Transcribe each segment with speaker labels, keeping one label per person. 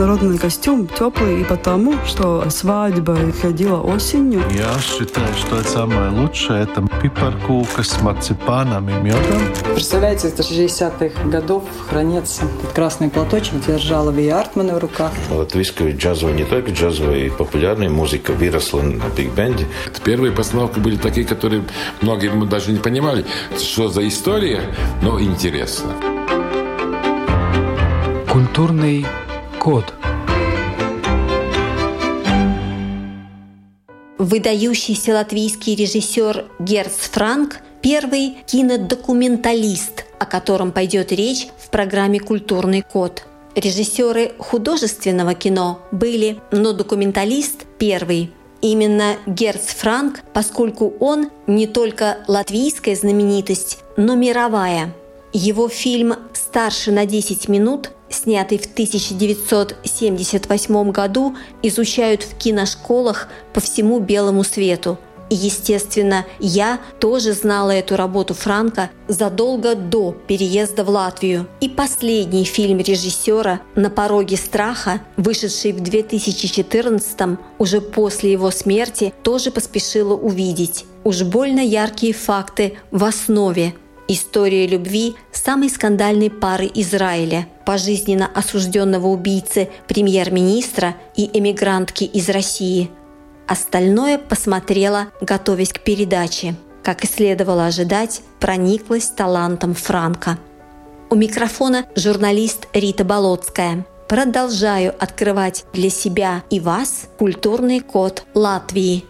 Speaker 1: народный костюм теплый и потому, что свадьба ходила осенью.
Speaker 2: Я считаю, что это самое лучшее. Это пипаркука с марципаном и медом.
Speaker 3: Представляете, это 60-х годов хранится этот красный платочек, держала Ви Артмана в руках.
Speaker 4: Латвийская джазовая, не только джазовая, и популярная музыка выросла на биг-бенде.
Speaker 5: Первые постановки были такие, которые многие мы даже не понимали, что за история, но интересно.
Speaker 6: Культурный код.
Speaker 7: Выдающийся латвийский режиссер Герц Франк – первый кинодокументалист, о котором пойдет речь в программе «Культурный код». Режиссеры художественного кино были, но документалист – первый. Именно Герц Франк, поскольку он не только латвийская знаменитость, но мировая. Его фильм «Старше на 10 минут» снятый в 1978 году, изучают в киношколах по всему белому свету. И, естественно, я тоже знала эту работу Франка задолго до переезда в Латвию. И последний фильм режиссера «На пороге страха», вышедший в 2014 уже после его смерти, тоже поспешила увидеть. Уж больно яркие факты в основе История любви самой скандальной пары Израиля, пожизненно осужденного убийцы премьер-министра и эмигрантки из России. Остальное посмотрела, готовясь к передаче. Как и следовало ожидать, прониклась талантом Франка. У микрофона журналист Рита Болотская. Продолжаю открывать для себя и вас культурный код Латвии –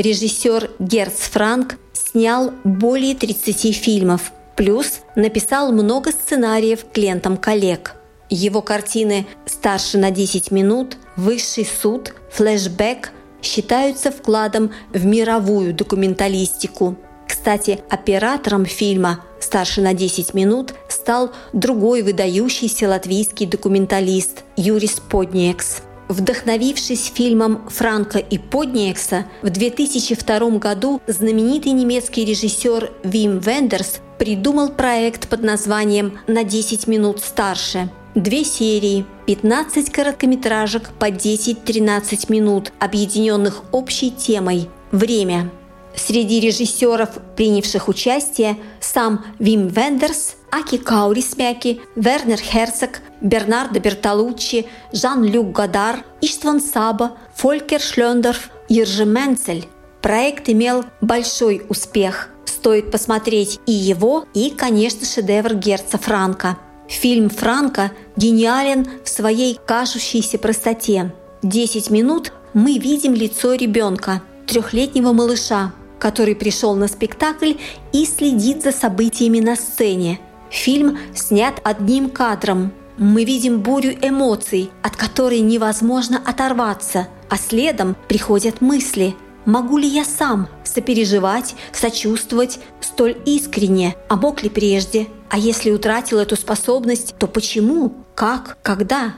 Speaker 7: Режиссер Герц Франк снял более 30 фильмов, плюс написал много сценариев к лентам коллег. Его картины «Старше на 10 минут», «Высший суд», «Флэшбэк» считаются вкладом в мировую документалистику. Кстати, оператором фильма «Старше на 10 минут» стал другой выдающийся латвийский документалист Юрис Подниекс – Вдохновившись фильмом Франка и Подниекса, в 2002 году знаменитый немецкий режиссер Вим Вендерс придумал проект под названием «На 10 минут старше». Две серии, 15 короткометражек по 10-13 минут, объединенных общей темой – время. Среди режиссеров, принявших участие, сам Вим Вендерс – Аки Каурисмяки, Вернер Херцог, Бернардо Бертолуччи, Жан-Люк Гадар, Иштван Саба, Фолькер Шлендорф, Ержи Менцель. Проект имел большой успех. Стоит посмотреть и его, и, конечно, шедевр Герца Франка. Фильм Франка гениален в своей кажущейся простоте. Десять минут мы видим лицо ребенка, трехлетнего малыша, который пришел на спектакль и следит за событиями на сцене – Фильм снят одним кадром. Мы видим бурю эмоций, от которой невозможно оторваться, а следом приходят мысли. Могу ли я сам сопереживать, сочувствовать столь искренне, а мог ли прежде? А если утратил эту способность, то почему? Как? Когда?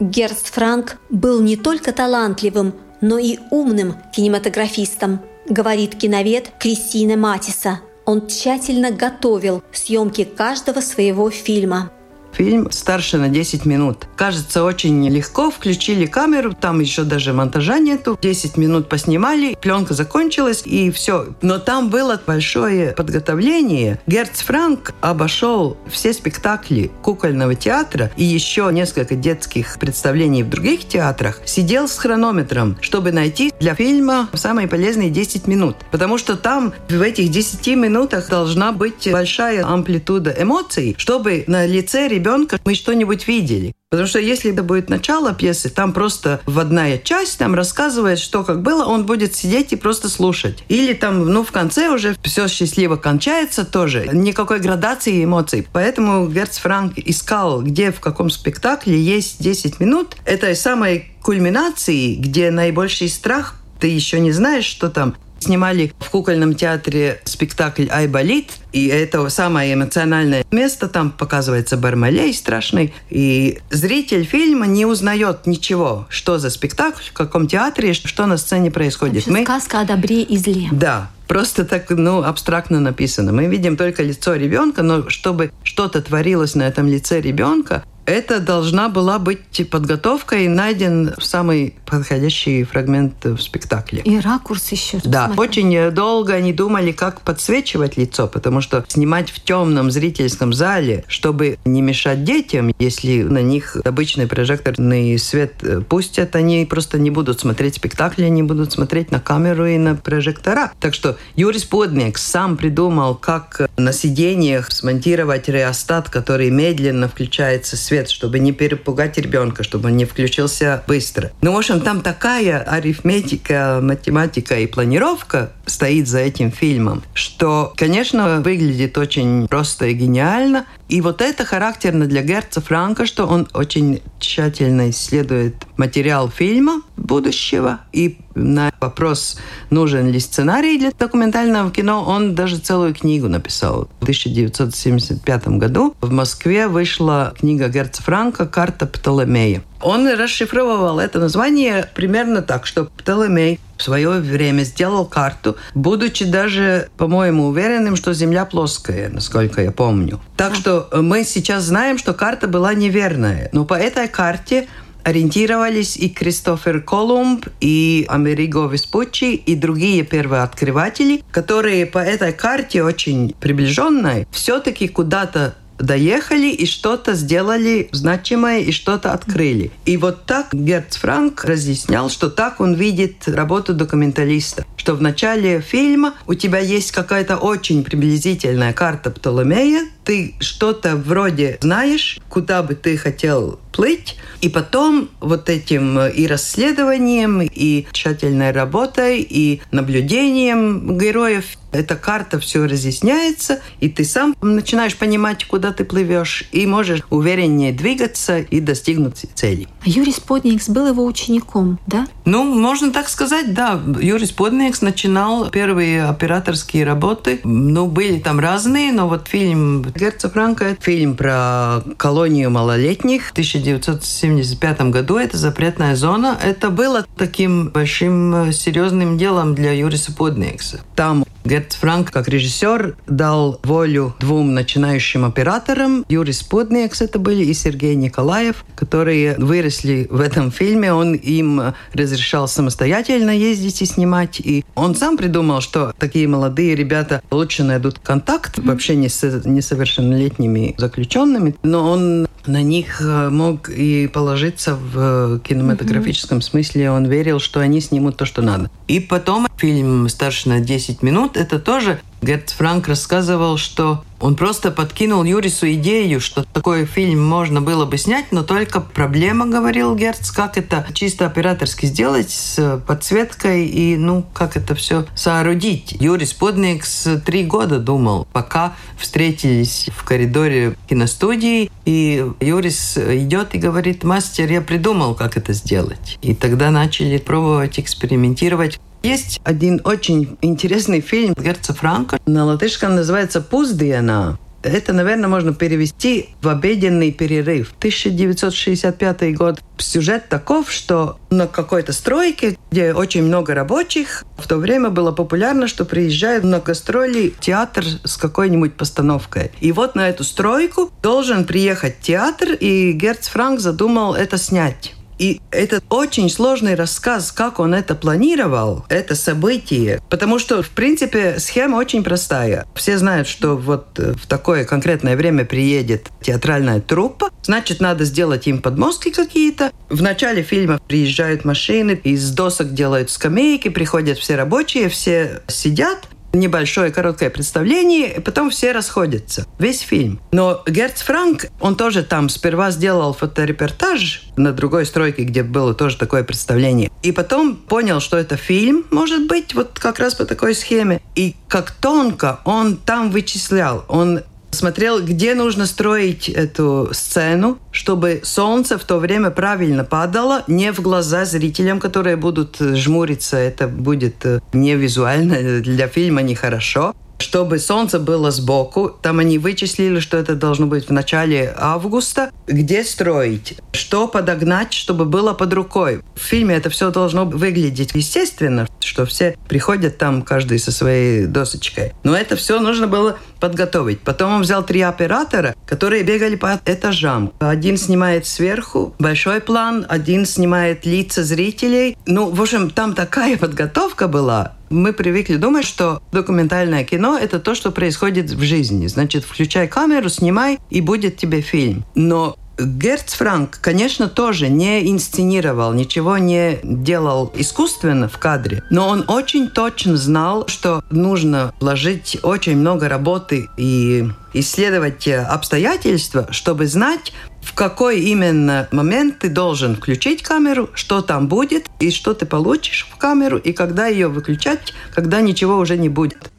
Speaker 7: Герст Франк был не только талантливым, но и умным кинематографистом, говорит киновед Кристина Матиса – он тщательно готовил съемки каждого своего фильма.
Speaker 8: Фильм старше на 10 минут. Кажется, очень легко. Включили камеру, там еще даже монтажа нету. 10 минут поснимали, пленка закончилась и все. Но там было большое подготовление. Герц Франк обошел все спектакли кукольного театра и еще несколько детских представлений в других театрах. Сидел с хронометром, чтобы найти для фильма самые полезные 10 минут. Потому что там в этих 10 минутах должна быть большая амплитуда эмоций, чтобы на лице ребенка ребенка мы что-нибудь видели. Потому что если это будет начало пьесы, там просто в одна часть там рассказывает, что как было, он будет сидеть и просто слушать. Или там, ну, в конце уже все счастливо кончается тоже. Никакой градации эмоций. Поэтому Герц Франк искал, где, в каком спектакле есть 10 минут. Это самой кульминации, где наибольший страх ты еще не знаешь, что там. Снимали в кукольном театре спектакль «Айболит», и это самое эмоциональное место. Там показывается Бармалей страшный. И зритель фильма не узнает ничего, что за спектакль, в каком театре, что на сцене происходит.
Speaker 7: Мы... Сказка о добре и зле.
Speaker 8: Да. просто так, ну, абстрактно написано. Мы видим только лицо ребенка, но чтобы что-то творилось на этом лице ребенка, это должна была быть подготовка и найден самый подходящий фрагмент в спектакле.
Speaker 7: И ракурс еще.
Speaker 8: Да, смотри. очень долго они думали, как подсвечивать лицо, потому что снимать в темном зрительском зале, чтобы не мешать детям, если на них обычный прожекторный свет пустят, они просто не будут смотреть спектакли, они будут смотреть на камеру и на прожектора. Так что Юрис Подник сам придумал, как на сиденьях смонтировать реостат, который медленно включается свет чтобы не перепугать ребенка, чтобы он не включился быстро. Ну, в общем, там такая арифметика, математика и планировка стоит за этим фильмом, что, конечно, выглядит очень просто и гениально. И вот это характерно для Герца Франка, что он очень тщательно исследует материал фильма будущего. И на вопрос, нужен ли сценарий для документального кино, он даже целую книгу написал. В 1975 году в Москве вышла книга Герца Франка «Карта Птолемея». Он расшифровывал это название примерно так, что Птолемей в свое время сделал карту, будучи даже, по-моему, уверенным, что Земля плоская, насколько я помню. Так что мы сейчас знаем, что карта была неверная. Но по этой карте ориентировались и Кристофер Колумб, и Америго Веспуччи, и другие первооткрыватели, которые по этой карте очень приближенной все-таки куда-то доехали и что-то сделали значимое и что-то открыли. И вот так Герц Франк разъяснял, что так он видит работу документалиста. Что в начале фильма у тебя есть какая-то очень приблизительная карта Птолемея, ты что-то вроде знаешь, куда бы ты хотел плыть, и потом вот этим и расследованием, и тщательной работой, и наблюдением героев эта карта все разъясняется, и ты сам начинаешь понимать, куда ты плывешь, и можешь увереннее двигаться и достигнуть цели.
Speaker 7: А Юрис Подникс был его учеником, да?
Speaker 8: Ну, можно так сказать, да. Юрис Подникс начинал первые операторские работы. Ну, были там разные, но вот фильм Герца Франка, фильм про колонию малолетних в 1975 году, это «Запретная зона», это было таким большим серьезным делом для Юриса Подникса. Там Герц Франк, как режиссер, дал волю двум начинающим операторам. Юрий Спутникс это были и Сергей Николаев, которые выросли в этом фильме. Он им разрешал самостоятельно ездить и снимать. И он сам придумал, что такие молодые ребята лучше найдут контакт вообще не с несовершеннолетними заключенными. Но он на них э, мог и положиться в кинематографическом смысле. Он верил, что они снимут то, что надо. И потом фильм «Старше на 10 минут» — это тоже Герц Франк рассказывал, что он просто подкинул Юрису идею, что такой фильм можно было бы снять, но только проблема, говорил Герц, как это чисто операторски сделать с подсветкой и, ну, как это все соорудить. Юрис Подникс три года думал, пока встретились в коридоре киностудии, и Юрис идет и говорит, мастер, я придумал, как это сделать. И тогда начали пробовать экспериментировать. Есть один очень интересный фильм Герца Франка. На латышском называется «Пуздиена». Это, наверное, можно перевести в обеденный перерыв. 1965 год. Сюжет таков, что на какой-то стройке, где очень много рабочих, в то время было популярно, что приезжает на гастроли театр с какой-нибудь постановкой. И вот на эту стройку должен приехать театр, и Герц Франк задумал это снять. И это очень сложный рассказ, как он это планировал, это событие. Потому что, в принципе, схема очень простая. Все знают, что вот э, в такое конкретное время приедет театральная труппа, значит, надо сделать им подмостки какие-то. В начале фильма приезжают машины, из досок делают скамейки, приходят все рабочие, все сидят, небольшое короткое представление, и потом все расходятся. Весь фильм. Но Герц Франк, он тоже там сперва сделал фоторепортаж на другой стройке, где было тоже такое представление. И потом понял, что это фильм, может быть, вот как раз по такой схеме. И как тонко он там вычислял. Он смотрел, где нужно строить эту сцену, чтобы солнце в то время правильно падало, не в глаза зрителям, которые будут жмуриться. Это будет э, не визуально, для фильма нехорошо. Чтобы солнце было сбоку. Там они вычислили, что это должно быть в начале августа. Где строить? Что подогнать, чтобы было под рукой? В фильме это все должно выглядеть естественно, что все приходят там каждый со своей досочкой. Но это все нужно было подготовить. Потом он взял три оператора, которые бегали по этажам. Один снимает сверху большой план, один снимает лица зрителей. Ну, в общем, там такая подготовка была. Мы привыкли думать, что документальное кино – это то, что происходит в жизни. Значит, включай камеру, снимай, и будет тебе фильм. Но Герц Франк, конечно, тоже не инсценировал, ничего не делал искусственно в кадре, но он очень точно знал, что нужно вложить очень много работы и исследовать обстоятельства, чтобы знать, в какой именно момент ты должен включить камеру, что там будет, и что ты получишь в камеру, и когда ее выключать, когда ничего уже не будет.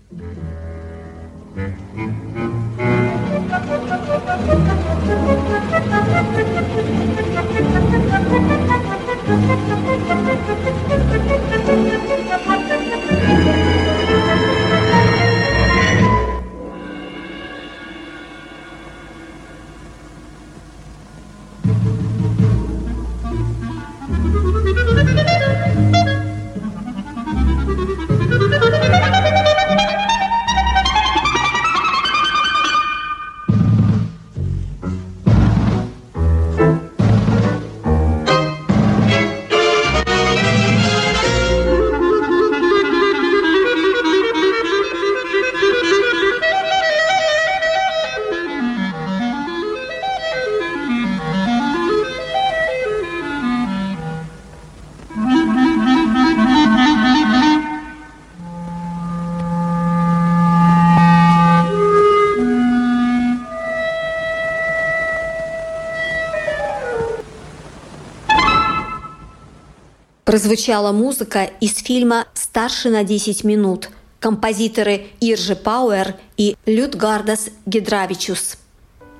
Speaker 7: Прозвучала музыка из фильма «Старше на 10 минут». Композиторы Иржи Пауэр и Людгардас Гидравичус.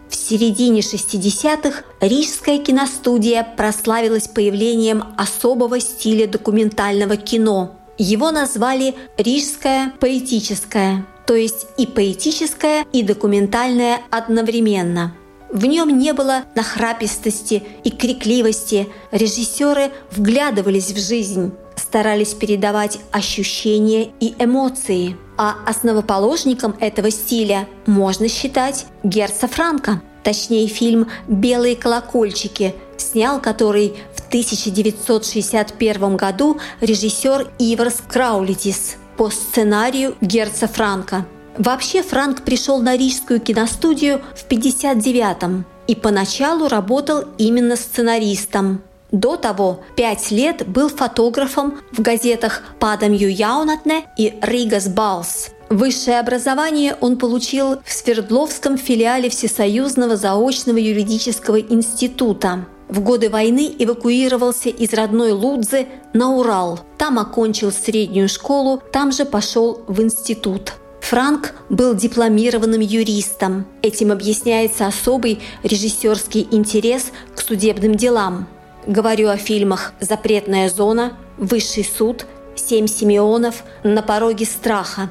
Speaker 7: В середине 60-х Рижская киностудия прославилась появлением особого стиля документального кино. Его назвали «Рижское поэтическое», то есть и поэтическое, и документальное одновременно – в нем не было нахрапистости и крикливости. Режиссеры вглядывались в жизнь, старались передавать ощущения и эмоции. А основоположником этого стиля можно считать Герца Франка. Точнее, фильм «Белые колокольчики», снял который в 1961 году режиссер Иверс Краулитис по сценарию Герца Франка – Вообще Франк пришел на Рижскую киностудию в 59-м и поначалу работал именно сценаристом. До того пять лет был фотографом в газетах «Падамью Яунатне» и «Ригас Балс». Высшее образование он получил в Свердловском филиале Всесоюзного заочного юридического института. В годы войны эвакуировался из родной Лудзы на Урал. Там окончил среднюю школу, там же пошел в институт. Франк был дипломированным юристом. Этим объясняется особый режиссерский интерес к судебным делам. Говорю о фильмах «Запретная зона», «Высший суд», «Семь Симеонов», «На пороге страха».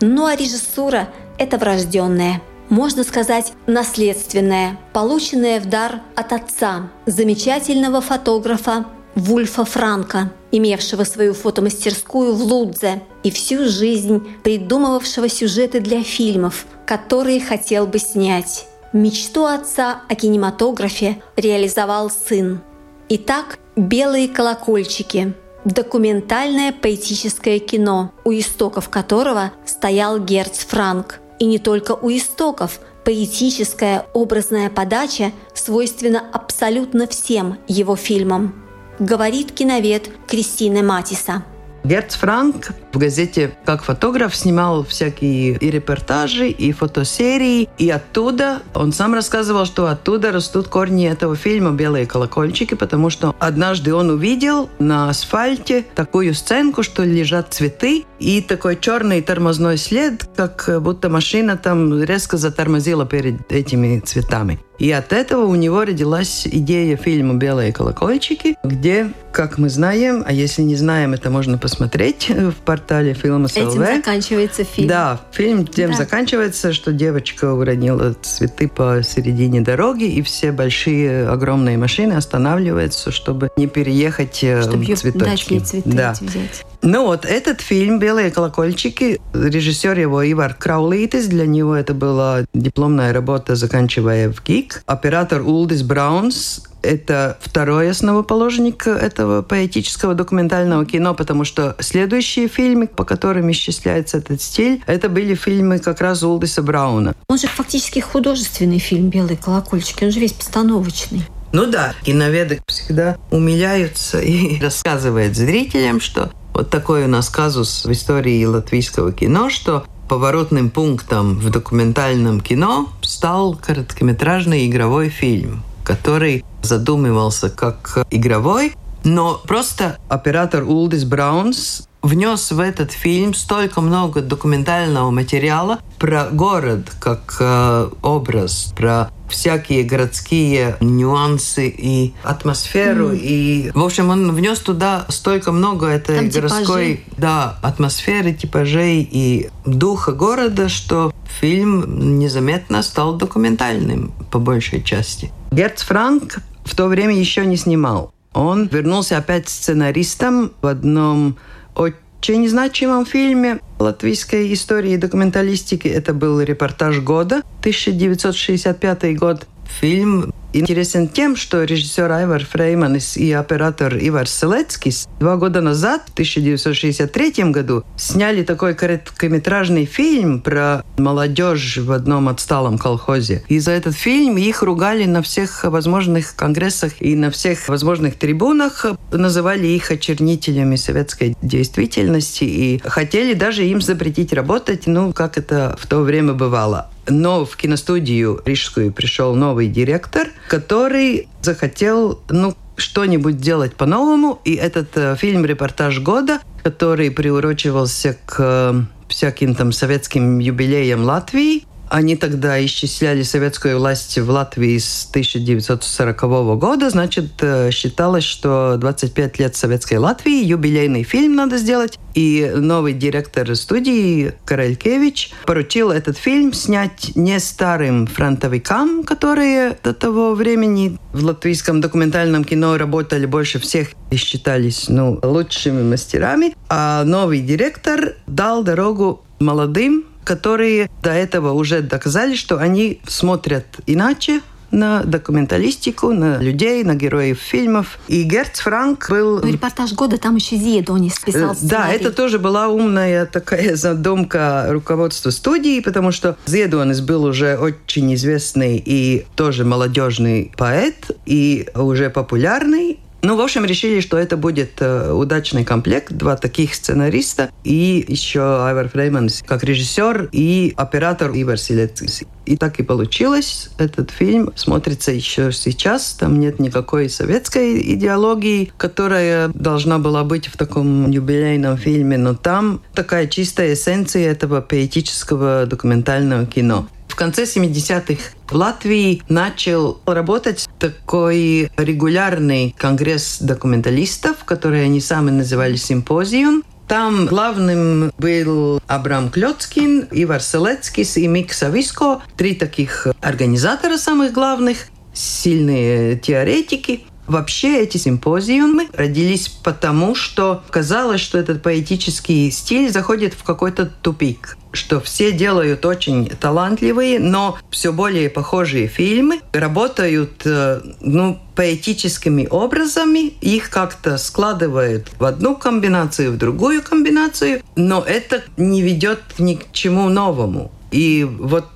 Speaker 7: Ну а режиссура – это врожденная можно сказать, наследственная, полученная в дар от отца, замечательного фотографа Вульфа Франка, имевшего свою фотомастерскую в Лудзе и всю жизнь придумывавшего сюжеты для фильмов, которые хотел бы снять. Мечту отца о кинематографе реализовал сын. Итак, «Белые колокольчики» – документальное поэтическое кино, у истоков которого стоял Герц Франк. И не только у истоков, поэтическая образная подача свойственна абсолютно всем его фильмам говорит киновед Кристина Матиса.
Speaker 8: Герц Франк в газете как фотограф снимал всякие и репортажи, и фотосерии. И оттуда, он сам рассказывал, что оттуда растут корни этого фильма «Белые колокольчики», потому что однажды он увидел на асфальте такую сценку, что лежат цветы, и такой черный тормозной след, как будто машина там резко затормозила перед этими цветами. И от этого у него родилась идея фильма «Белые колокольчики», где, как мы знаем, а если не знаем, это можно посмотреть в портале фильма СЛВ.
Speaker 7: Этим заканчивается фильм.
Speaker 8: Да, фильм тем
Speaker 7: Да.
Speaker 8: заканчивается, что девочка уронила цветы посередине дороги, и все большие, огромные машины останавливаются, чтобы не переехать э,
Speaker 7: Чтобы
Speaker 8: цветочки.
Speaker 7: дать ей цветы
Speaker 8: Да.
Speaker 7: взять.
Speaker 8: Ну вот этот фильм «Белые колокольчики», режиссер его Ивар Краулитис, для него это была дипломная работа, заканчивая в ГИК. Оператор Улдис Браунс, это второй основоположник этого поэтического документального кино, потому что следующие фильмы, по которым исчисляется этот стиль, это были фильмы как раз Улдиса Брауна.
Speaker 7: Он же фактически художественный фильм «Белые колокольчики». Он же весь постановочный.
Speaker 8: Ну да, киноведы всегда умиляются и рассказывают зрителям, что вот такой у нас казус в истории латвийского кино, что поворотным пунктом в документальном кино стал короткометражный игровой фильм, который задумывался как игровой, но просто оператор Улдис Браунс внес в этот фильм столько много документального материала про город как э, образ, про всякие городские нюансы и атмосферу. И, в общем, он внес туда столько много этой
Speaker 7: Там
Speaker 8: городской да, атмосферы, типажей и духа города, что фильм незаметно стал документальным по большей части. Герц Франк в то время еще не снимал. Он вернулся опять сценаристом в одном очень значимом фильме латвийской истории и документалистики. Это был репортаж года, 1965 год. Фильм интересен тем, что режиссер Айвар Фрейманис и оператор Ивар Селецкис два года назад, в 1963 году, сняли такой короткометражный фильм про молодежь в одном отсталом колхозе. И за этот фильм их ругали на всех возможных конгрессах и на всех возможных трибунах, называли их очернителями советской действительности и хотели даже им запретить работать, ну, как это в то время бывало. Но в киностудию рижскую пришел новый директор, который захотел, ну, что-нибудь делать по-новому. И этот э, фильм «Репортаж года», который приурочивался к э, всяким там советским юбилеям Латвии, они тогда исчисляли советскую власть в Латвии с 1940 года. Значит, э, считалось, что 25 лет советской Латвии, юбилейный фильм надо сделать. И новый директор студии Карелькевич поручил этот фильм снять не старым фронтовикам, которые до того времени в латвийском документальном кино работали больше всех и считались ну, лучшими мастерами, а новый директор дал дорогу молодым которые до этого уже доказали, что они смотрят иначе на документалистику, на людей, на героев фильмов. И Герц Франк был...
Speaker 7: Ну, репортаж года там еще Зиедонис писал
Speaker 8: Э, Да,
Speaker 7: сценарий.
Speaker 8: это тоже была умная такая задумка руководства студии, потому что Зедуанис был уже очень известный и тоже молодежный поэт, и уже популярный. Ну, в общем, решили, что это будет э, удачный комплект, два таких сценариста и еще Айвар Фрейманс как режиссер и оператор Ивар Силецкис. И так и получилось. Этот фильм смотрится еще сейчас. Там нет никакой советской идеологии, которая должна была быть в таком юбилейном фильме, но там такая чистая эссенция этого поэтического документального кино. В конце 70-х в Латвии начал работать такой регулярный конгресс документалистов, который они сами называли «Симпозиум». Там главным был Абрам Клёцкин, Ивар Селецкис и Мик Сависко. Три таких организатора самых главных, сильные теоретики. Вообще эти симпозиумы родились потому, что казалось, что этот поэтический стиль заходит в какой-то тупик что все делают очень талантливые, но все более похожие фильмы, работают э, ну, поэтическими образами, их как-то складывают в одну комбинацию, в другую комбинацию, но это не ведет ни к чему новому. И вот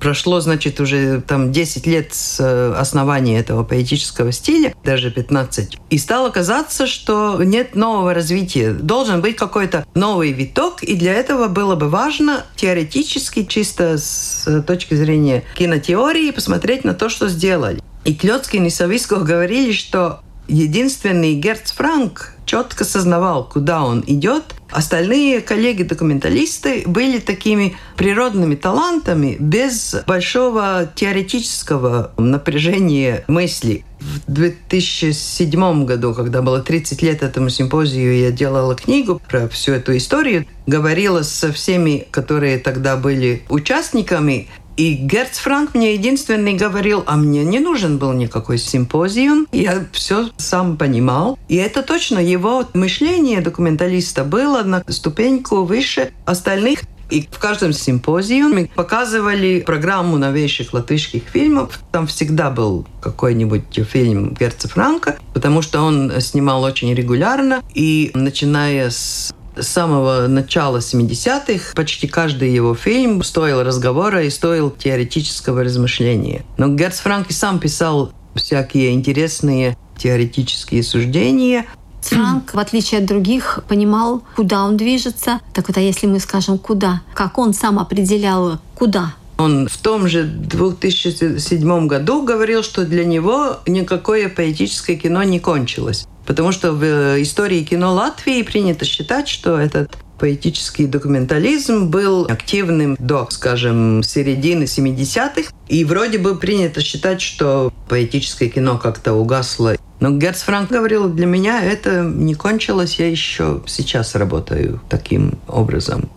Speaker 8: Прошло, значит, уже там 10 лет с э, основания этого поэтического стиля, даже 15. И стало казаться, что нет нового развития. Должен быть какой-то новый виток, и для этого было бы важно теоретически, чисто с точки зрения кинотеории, посмотреть на то, что сделали. И Клёцкин и Сависко говорили, что единственный Герц Франк четко сознавал, куда он идет. Остальные коллеги-документалисты были такими природными талантами без большого теоретического напряжения мысли. В 2007 году, когда было 30 лет этому симпозию, я делала книгу про всю эту историю, говорила со всеми, которые тогда были участниками, и Герц Франк мне единственный говорил, а мне не нужен был никакой симпозиум. Я все сам понимал. И это точно его мышление документалиста было на ступеньку выше остальных. И в каждом симпозиуме показывали программу новейших латышских фильмов. Там всегда был какой-нибудь фильм Герца Франка, потому что он снимал очень регулярно. И начиная с с самого начала 70-х почти каждый его фильм стоил разговора и стоил теоретического размышления. Но Герц Франк и сам писал всякие интересные теоретические суждения,
Speaker 7: Франк, в отличие от других, понимал, куда он движется. Так вот, а если мы скажем «куда», как он сам определял «куда»?
Speaker 8: Он в том же 2007 году говорил, что для него никакое поэтическое кино не кончилось. Потому что в э, истории кино Латвии принято считать, что этот поэтический документализм был активным до, скажем, середины 70-х. И вроде бы принято считать, что поэтическое кино как-то угасло. Но Герц Франк говорил, для меня это не кончилось, я еще сейчас работаю таким образом.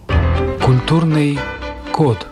Speaker 6: Культурный код.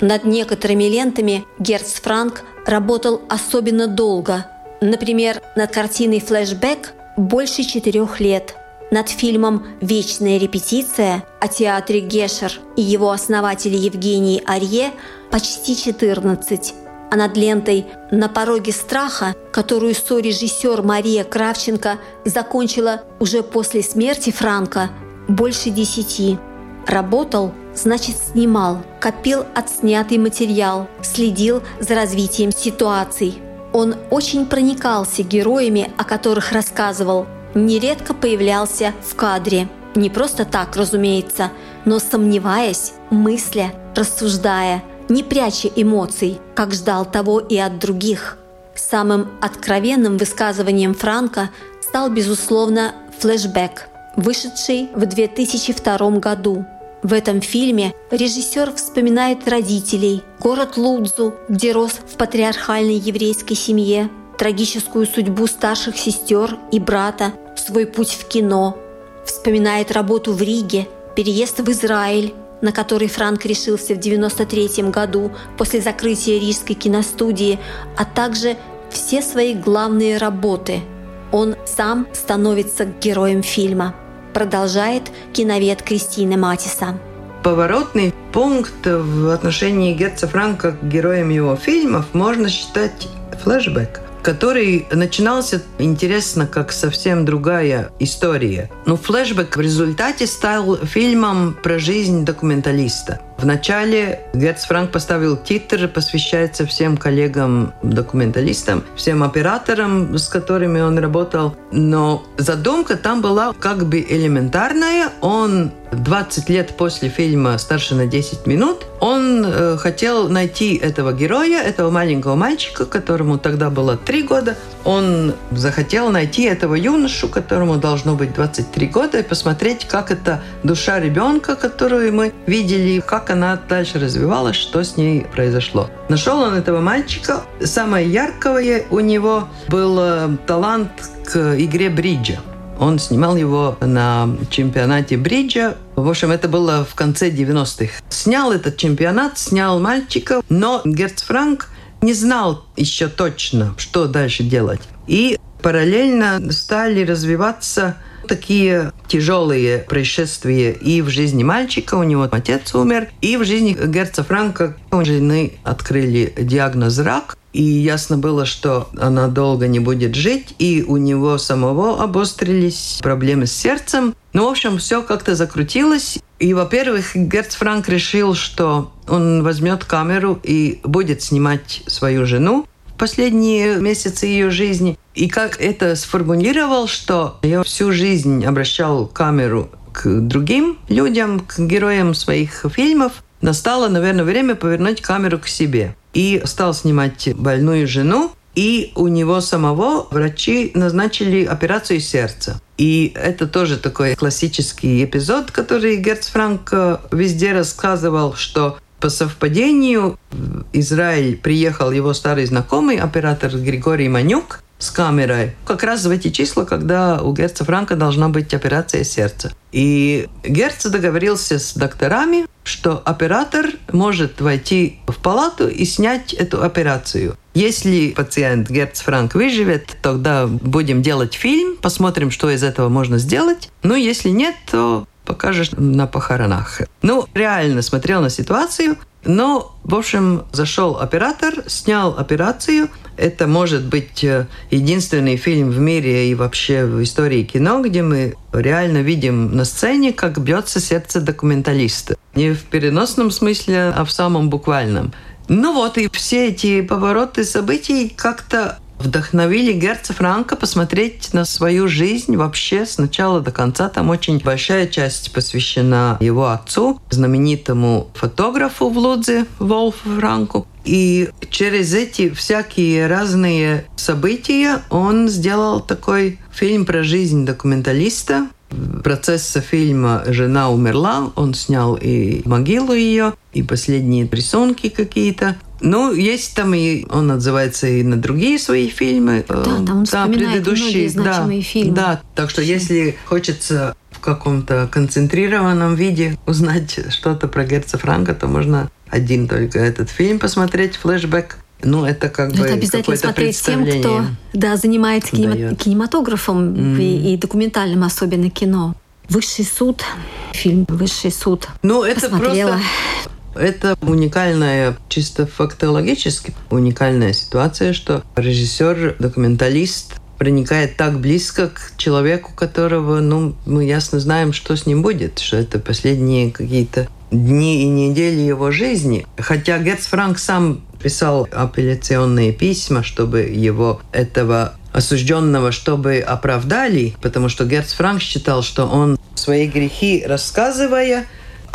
Speaker 7: Над некоторыми лентами Герц Франк работал особенно долго. Например, над картиной «Флэшбэк» больше четырех лет, над фильмом «Вечная репетиция» о театре Гешер и его основателе Евгении Арье почти 14, а над лентой «На пороге страха», которую сорежиссер Мария Кравченко закончила уже после смерти Франка, больше десяти. Работал – значит снимал, копил отснятый материал, следил за развитием ситуаций. Он очень проникался героями, о которых рассказывал, нередко появлялся в кадре. Не просто так, разумеется, но сомневаясь, мысля, рассуждая, не пряча эмоций, как ждал того и от других. Самым откровенным высказыванием Франка стал, безусловно, флешбэк, вышедший в 2002 году – в этом фильме режиссер вспоминает родителей, город Лудзу, где рос в патриархальной еврейской семье, трагическую судьбу старших сестер и брата, свой путь в кино. Вспоминает работу в Риге, переезд в Израиль, на который Франк решился в 1993 году после закрытия Рижской киностудии, а также все свои главные работы. Он сам становится героем фильма продолжает киновед Кристина Матиса.
Speaker 8: Поворотный пункт в отношении Гетца Франка к героям его фильмов можно считать флешбэк который начинался интересно как совсем другая история. Но флешбэк в результате стал фильмом про жизнь документалиста. Вначале Герц Франк поставил титр, посвящается всем коллегам-документалистам, всем операторам, с которыми он работал. Но задумка там была как бы элементарная. Он 20 лет после фильма «Старше на 10 минут» он э, хотел найти этого героя, этого маленького мальчика, которому тогда было 3 года. Он захотел найти этого юношу, которому должно быть 23 года, и посмотреть, как эта душа ребенка, которую мы видели, как она дальше развивалась, что с ней произошло. Нашел он этого мальчика. Самое яркое у него был э, талант к игре бриджа. Он снимал его на чемпионате бриджа. В общем, это было в конце 90-х. Снял этот чемпионат, снял мальчика, но Герц Франк не знал еще точно, что дальше делать. И параллельно стали развиваться такие тяжелые происшествия и в жизни мальчика, у него отец умер, и в жизни Герца Франка у жены открыли диагноз рак, и ясно было, что она долго не будет жить, и у него самого обострились проблемы с сердцем. Ну, в общем, все как-то закрутилось. И, во-первых, Герц Франк решил, что он возьмет камеру и будет снимать свою жену последние месяцы ее жизни. И как это сформулировал, что я всю жизнь обращал камеру к другим людям, к героям своих фильмов, настало, наверное, время повернуть камеру к себе. и стал снимать больную жену. И у него самого врачи назначили операцию сердца. И это тоже такой классический эпизод, который Герц Франк э, везде рассказывал, что по совпадению в Израиль приехал его старый знакомый, оператор Григорий Манюк, с камерой. Как раз в эти числа, когда у Герца Франка должна быть операция сердца. И Герц договорился с докторами, что оператор может войти в палату и снять эту операцию. Если пациент Герц Франк выживет, тогда будем делать фильм, посмотрим, что из этого можно сделать. Но если нет, то покажешь на похоронах. Ну, реально смотрел на ситуацию, но, в общем, зашел оператор, снял операцию. Это может быть э, единственный фильм в мире и вообще в истории кино, где мы реально видим на сцене, как бьется сердце документалиста. Не в переносном смысле, а в самом буквальном. Ну вот, и все эти повороты событий как-то вдохновили Герца Франка посмотреть на свою жизнь вообще с начала до конца. Там очень большая часть посвящена его отцу, знаменитому фотографу в Лудзе Волфу Франку. И через эти всякие разные события он сделал такой фильм про жизнь документалиста. Процесса фильма «Жена умерла», он снял и могилу ее, и последние рисунки какие-то. Ну, есть там и он отзывается и на другие свои фильмы.
Speaker 7: Да, там он да, предыдущие, значимые
Speaker 8: да,
Speaker 7: фильмы.
Speaker 8: Да, так что если хочется в каком-то концентрированном виде узнать что-то про Герца Франка, то можно один только этот фильм посмотреть, флешбэк. Ну, это как
Speaker 7: Но
Speaker 8: бы
Speaker 7: это обязательно смотреть тем, кто да, занимается кинема- кинематографом mm. и, и документальным особенно кино. Высший суд, фильм Высший суд.
Speaker 8: Ну, это Посмотрела. просто это уникальная, чисто фактологически уникальная ситуация, что режиссер-документалист проникает так близко к человеку, которого, ну, мы ясно знаем, что с ним будет, что это последние какие-то дни и недели его жизни. Хотя Гетц Франк сам писал апелляционные письма, чтобы его этого осужденного, чтобы оправдали, потому что Герц Франк считал, что он свои грехи рассказывая,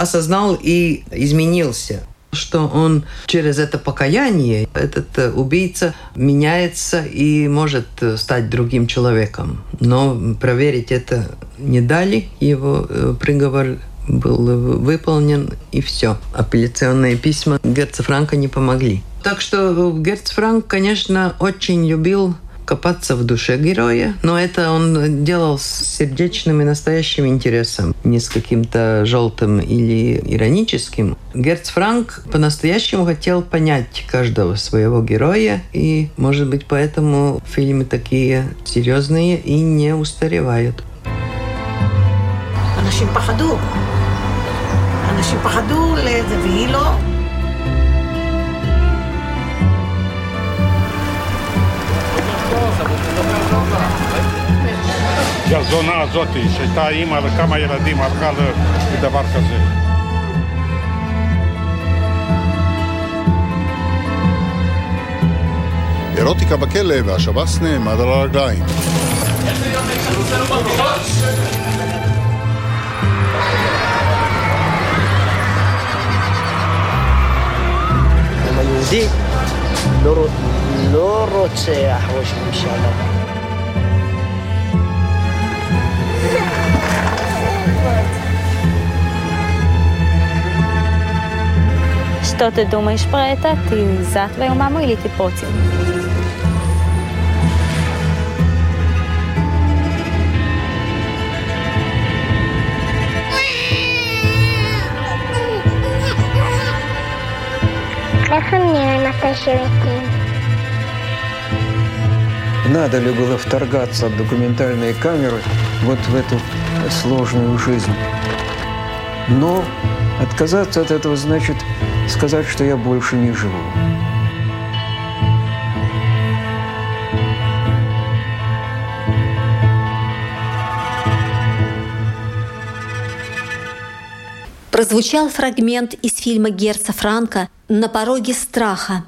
Speaker 8: осознал и изменился что он через это покаяние, этот э, убийца меняется и может э, стать другим человеком. Но проверить это не дали, его э, приговор был выполнен, и все. Апелляционные письма Герца Франка не помогли. Так что Герц Франк, конечно, очень любил копаться в душе героя, но это он делал с сердечным и настоящим интересом, не с каким-то желтым или ироническим. Герц Франк по-настоящему хотел понять каждого своего героя, и, может быть, поэтому фильмы такие серьезные и не устаревают. אנשים פחדו. אנשים פחדו לזה, והיא לא.
Speaker 9: שהזונה הזאת, שהייתה אימא לכמה ילדים, הלכה לדבר כזה. אירוטיקה בכלא והשב"ס נעמד על הרגליים.
Speaker 10: היהודי לא, לא רוצח ראש ממשלה.
Speaker 11: שטות דום אשפרטה, תנזת
Speaker 12: ביומה מועילית פרוצים. Thank you.
Speaker 13: Надо ли было вторгаться в документальные камеры вот в эту сложную жизнь? Но отказаться от этого значит сказать, что я больше не живу.
Speaker 7: Прозвучал фрагмент из фильма Герца Франка «На пороге страха».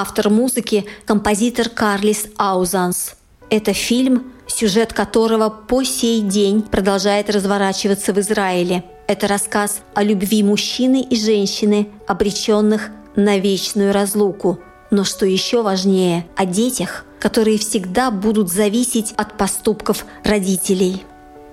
Speaker 7: Автор музыки – композитор Карлис Аузанс. Это фильм, сюжет которого по сей день продолжает разворачиваться в Израиле – это рассказ о любви мужчины и женщины, обреченных на вечную разлуку. но что еще важнее, о детях, которые всегда будут зависеть от поступков родителей.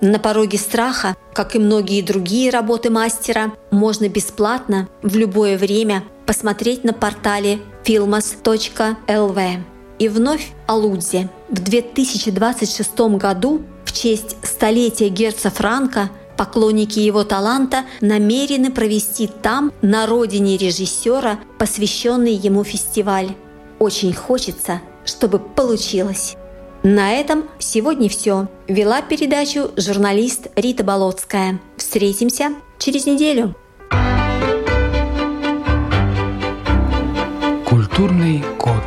Speaker 7: На пороге страха, как и многие другие работы мастера, можно бесплатно в любое время посмотреть на портале filmos.lv. И вновь о Лудзе. В 2026 году в честь столетия герца Франка поклонники его таланта намерены провести там, на родине режиссера, посвященный ему фестиваль. Очень хочется, чтобы получилось. На этом сегодня все. Вела передачу журналист Рита Болотская. Встретимся через неделю.
Speaker 6: Культурный код.